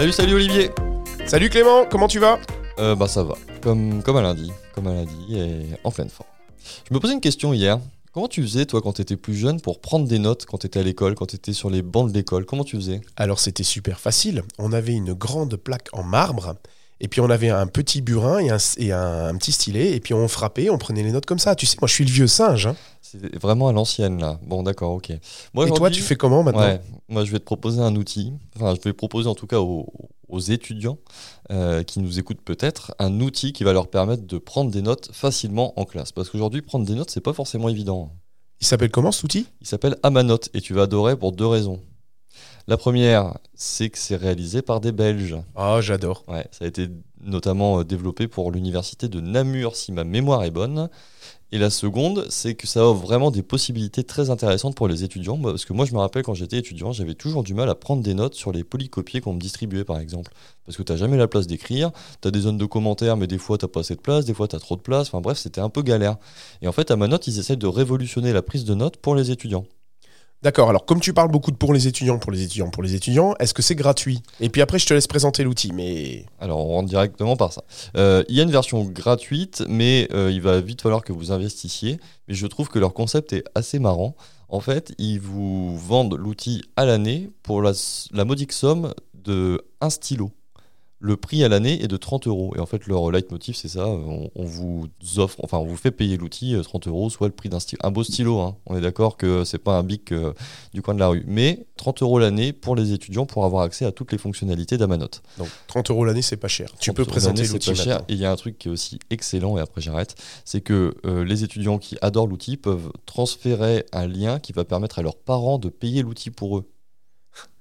Salut, salut Olivier Salut Clément, comment tu vas? Euh, Bah ça va, comme, comme un lundi, comme un lundi et en pleine forme. Je me posais une question hier. Comment tu faisais toi quand tu étais plus jeune pour prendre des notes quand tu étais à l'école, quand tu étais sur les bancs de l'école? Comment tu faisais? Alors c'était super facile. On avait une grande plaque en marbre et puis on avait un petit burin et un, et un, petit stylet, et puis on frappait, on prenait les notes comme ça. Tu sais, moi je suis le vieux singe. Hein. C'est vraiment à l'ancienne là. Bon d'accord, ok. Moi, et toi tu fais comment maintenant Moi je vais te proposer un outil, enfin je vais proposer en tout cas aux, étudiants euh, qui nous écoutent peut-être, un outil qui va leur permettre de prendre des notes facilement en classe. Parce qu'aujourd'hui prendre des notes c'est pas forcément évident. Il s'appelle comment cet outil? Il s'appelle Amanote et tu vas adorer pour deux raisons. La première, c'est que c'est réalisé par des Belges. Ah, j'adore. Ouais, ça a été notamment euh, développé pour l'université de Namur, si ma mémoire est bonne. Et la seconde, c'est que ça offre vraiment des possibilités très intéressantes pour les étudiants. Parce que moi, je me rappelle quand j'étais étudiant, j'avais toujours du mal à prendre des notes sur les polycopiés qu'on me distribuait, par exemple. Parce que tu n'as jamais la place d'écrire, tu as des zones de commentaires, mais des fois, tu pas assez de place, des fois, tu as trop de place. Enfin bref, c'était un peu galère. Et en fait, à ma note, ils essaient de révolutionner la prise de notes pour les étudiants. D'accord, alors comme tu parles beaucoup de pour les étudiants, pour les étudiants, pour les étudiants, est-ce que c'est gratuit? Et puis après, je te laisse présenter l'outil, mais... Alors, on rentre directement par ça. Euh, il y a une version gratuite, mais euh, il va vite falloir que vous investissiez. Mais je trouve que leur concept est assez marrant. En fait, ils vous vendent l'outil à l'année pour la, la modique somme de un stylo le prix à l'année est de 30 euros. Et en fait, leur leitmotiv, c'est ça. On, vous offre, enfin, on vous fait payer l'outil 30 euh, euros, soit le prix d'un stylo. Un beau stylo, hein. on est d'accord que c'est pas un bic euh, du coin de la rue. Mais 30 euros l'année pour les étudiants pour avoir accès à toutes les fonctionnalités d'Amanote. Donc 30 euros l'année, c'est pas cher. Tu peux présenter l'outil. C'est pas cher. Et il y a un truc qui est aussi excellent, et après j'arrête, c'est que euh, les étudiants qui adorent l'outil peuvent transférer un lien qui va permettre à leurs parents de payer l'outil pour eux.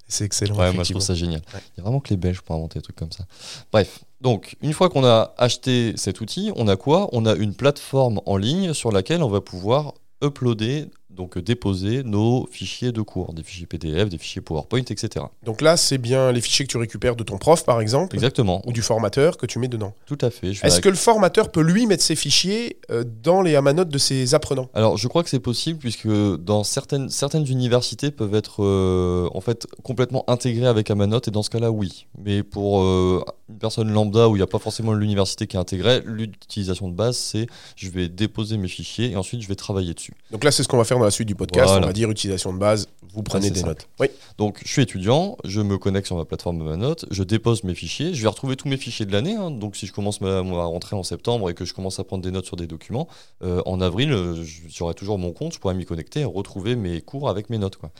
C'est excellent. Ouais, moi je trouve ça génial. Il y a vraiment que les Belges pour inventer des trucs comme ça. Bref, donc une fois qu'on a acheté cet outil, on a quoi? On a une plateforme en ligne sur laquelle on va pouvoir uploader donc euh, déposer nos fichiers de cours, des fichiers PDF, des fichiers PowerPoint, etc. Donc là, c'est bien les fichiers que tu récupères de ton prof, par exemple Exactement. Ou du formateur que tu mets dedans Tout à fait. Est-ce que le formateur peut lui mettre ses fichiers euh, dans les amanotes de ses apprenants? Alors, je crois que c'est possible, puisque dans certaines, certaines universités peuvent être euh, en fait complètement intégrées avec Amanote, et dans ce cas-là, oui. Mais pour une personne lambda où il n'y a pas forcément l'université qui est intégrée, l'utilisation de base, c'est je vais déposer mes fichiers et ensuite je vais travailler dessus. Donc là, c'est ce qu'on va faire dans la suite du podcast. On va dire utilisation de base, vous prenez des notes. Oui. Donc je suis étudiant, je me connecte sur ma plateforme de ma note, je dépose mes fichiers, je vais retrouver tous mes fichiers de l'année. Hein. Donc si je commence ma, rentrée en septembre et que je commence à prendre des notes sur des documents, euh, en avril, euh, j'aurai toujours mon compte, je pourrai m'y connecter et retrouver mes cours avec mes notes. Quoi.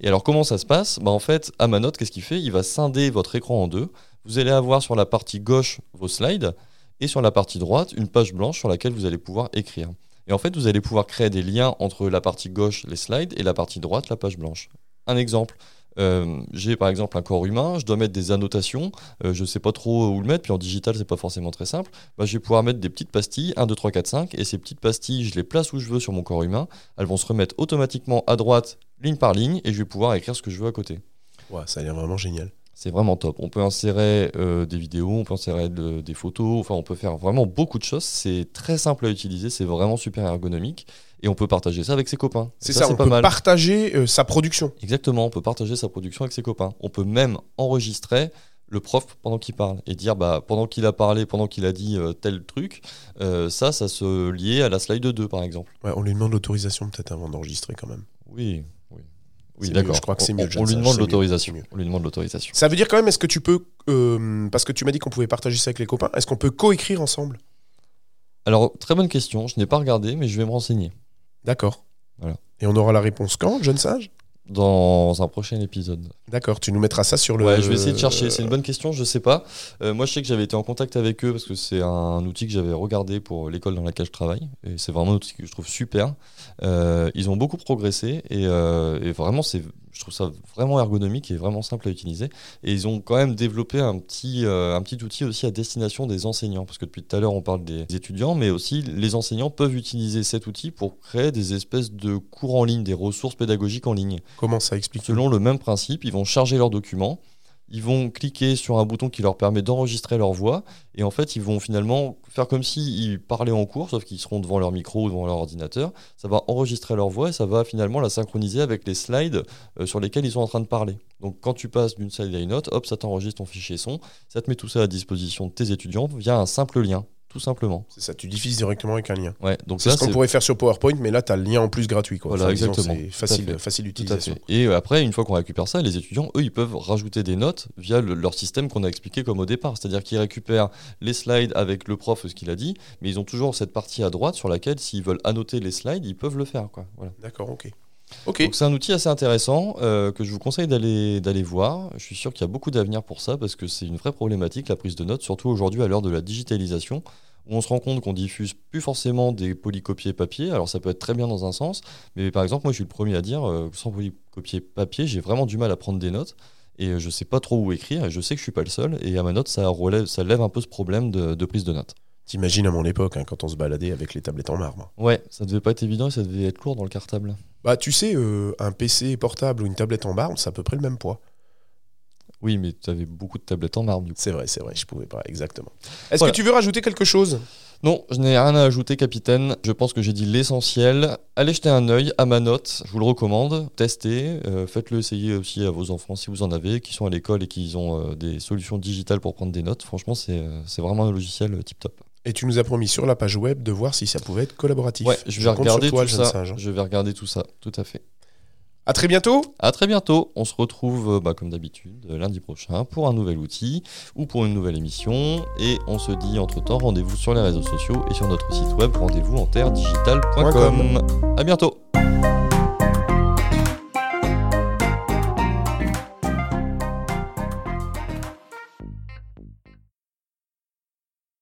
Et alors comment ça se passe? Bah, En fait, à ma note, qu'est-ce qu'il fait? Il va scinder votre écran en deux. Vous allez avoir sur la partie gauche vos slides et sur la partie droite une page blanche sur laquelle vous allez pouvoir écrire. Et en fait, vous allez pouvoir créer des liens entre la partie gauche, les slides, et la partie droite, la page blanche. Un exemple. Euh, j'ai par exemple un corps humain, je dois mettre des annotations, euh, je ne sais pas trop où le mettre, puis en digital c'est pas forcément très simple. Bah, je vais pouvoir mettre des petites pastilles, 1, 2, 3, 4, 5, et ces petites pastilles, je les place où je veux sur mon corps humain, elles vont se remettre automatiquement à droite, ligne par ligne, et je vais pouvoir écrire ce que je veux à côté. Ouais, ça a l'air vraiment génial. C'est vraiment top. On peut insérer euh, des vidéos, on peut insérer des photos, enfin on peut faire vraiment beaucoup de choses. C'est très simple à utiliser, c'est vraiment super ergonomique et on peut partager ça avec ses copains. C'est ça, on peut partager euh, sa production. Exactement, on peut partager sa production avec ses copains. On peut même enregistrer le prof pendant qu'il parle et dire bah pendant qu'il a parlé, pendant qu'il a dit euh, tel truc, ça, ça se liait à la slide 2 par exemple. Ouais, on lui demande l'autorisation peut-être avant d'enregistrer quand même. Oui, oui. D'accord. Je crois que c'est mieux. On, lui demande l'autorisation. On lui demande l'autorisation. Ça veut dire quand même, est-ce que tu peux, euh, parce que tu m'as dit qu'on pouvait partager ça avec les copains, est-ce qu'on peut coécrire ensemble? Alors, très bonne question. Je n'ai pas regardé, mais je vais me renseigner. D'accord. Voilà. Et on aura la réponse quand, jeune sage? Dans un prochain épisode. D'accord, tu nous mettras ça sur le. Ouais, je vais essayer de chercher. C'est une bonne question, je sais pas. Euh, moi, je sais que j'avais été en contact avec eux parce que c'est un outil que j'avais regardé pour l'école dans laquelle je travaille. Et c'est vraiment un outil que je trouve super. Euh, ils ont beaucoup progressé et, euh, et vraiment, c'est je trouve ça vraiment ergonomique et vraiment simple à utiliser. Et ils ont quand même développé un petit, euh, un petit outil aussi à destination des enseignants, parce que depuis tout à l'heure on parle des étudiants, mais aussi les enseignants peuvent utiliser cet outil pour créer des espèces de cours en ligne, des ressources pédagogiques en ligne. Comment ça explique Selon le même principe, ils vont charger leurs documents ils vont cliquer sur un bouton qui leur permet d'enregistrer leur voix, et en fait, ils vont finalement faire comme s'ils parlaient en cours, sauf qu'ils seront devant leur micro ou devant leur ordinateur. Ça va enregistrer leur voix et ça va finalement la synchroniser avec les slides euh, sur lesquels ils sont en train de parler. Donc quand tu passes d'une slide à une autre, hop, ça t'enregistre ton fichier son, ça te met tout ça à disposition de tes étudiants via un simple lien tout simplement. C'est ça, tu diffuses directement avec un lien. Ouais, donc c'est ce qu'on pourrait faire sur PowerPoint, mais là, tu as le lien en plus gratuit. Quoi. Voilà, exactement. C'est facile, facile d'utilisation. Et euh, après, une fois qu'on récupère ça, les étudiants, eux, ils peuvent rajouter des notes via leur système qu'on a expliqué comme au départ. C'est-à-dire qu'ils récupèrent les slides avec le prof, ce qu'il a dit, mais ils ont toujours cette partie à droite sur laquelle, s'ils veulent annoter les slides, ils peuvent le faire. Quoi. Voilà. D'accord, ok. Donc c'est un outil assez intéressant euh, que je vous conseille d'aller voir. Je suis sûr qu'il y a beaucoup d'avenir pour ça parce que c'est une vraie problématique la prise de notes, surtout aujourd'hui à l'heure de la digitalisation on se rend compte qu'on diffuse plus forcément des polycopiers papier. Alors ça peut être très bien dans un sens, mais par exemple, moi je suis le premier à dire, euh, sans polycopier papier, j'ai vraiment du mal à prendre des notes. Et euh, je sais pas trop où écrire, et je sais que je suis pas le seul. Et à ma note, ça, relève, ça lève un peu ce problème de, prise de notes. T'imagines à mon époque, hein, quand on se baladait avec les tablettes en marbre. Ouais, ça devait pas être évident et ça devait être lourd dans le cartable. Bah, tu sais, euh, un PC portable ou une tablette en marbre, c'est à peu près le même poids. Oui, mais tu avais beaucoup de tablettes en marbre du coup. C'est vrai, c'est vrai, je pouvais pas, exactement. Est-ce que tu veux rajouter quelque chose? Non, je n'ai rien à ajouter, capitaine. Je pense que j'ai dit l'essentiel. Allez jeter un œil à ma note, je vous le recommande. Testez, euh, faites-le essayer aussi à vos enfants si vous en avez, qui sont à l'école et qui ont euh, des solutions digitales pour prendre des notes. Franchement, c'est euh, vraiment un logiciel tip top. Et tu nous as promis sur la page web de voir si ça pouvait être collaboratif. Ouais, je vais regarder tout ça. Je vais regarder tout ça, tout à fait. À très bientôt. À très bientôt. On se retrouve euh, bah, comme d'habitude lundi prochain pour un nouvel outil ou pour une nouvelle émission. Et on se dit entre temps rendez-vous sur les réseaux sociaux et sur notre site web rendez-vous en terre digitale.com. À bientôt.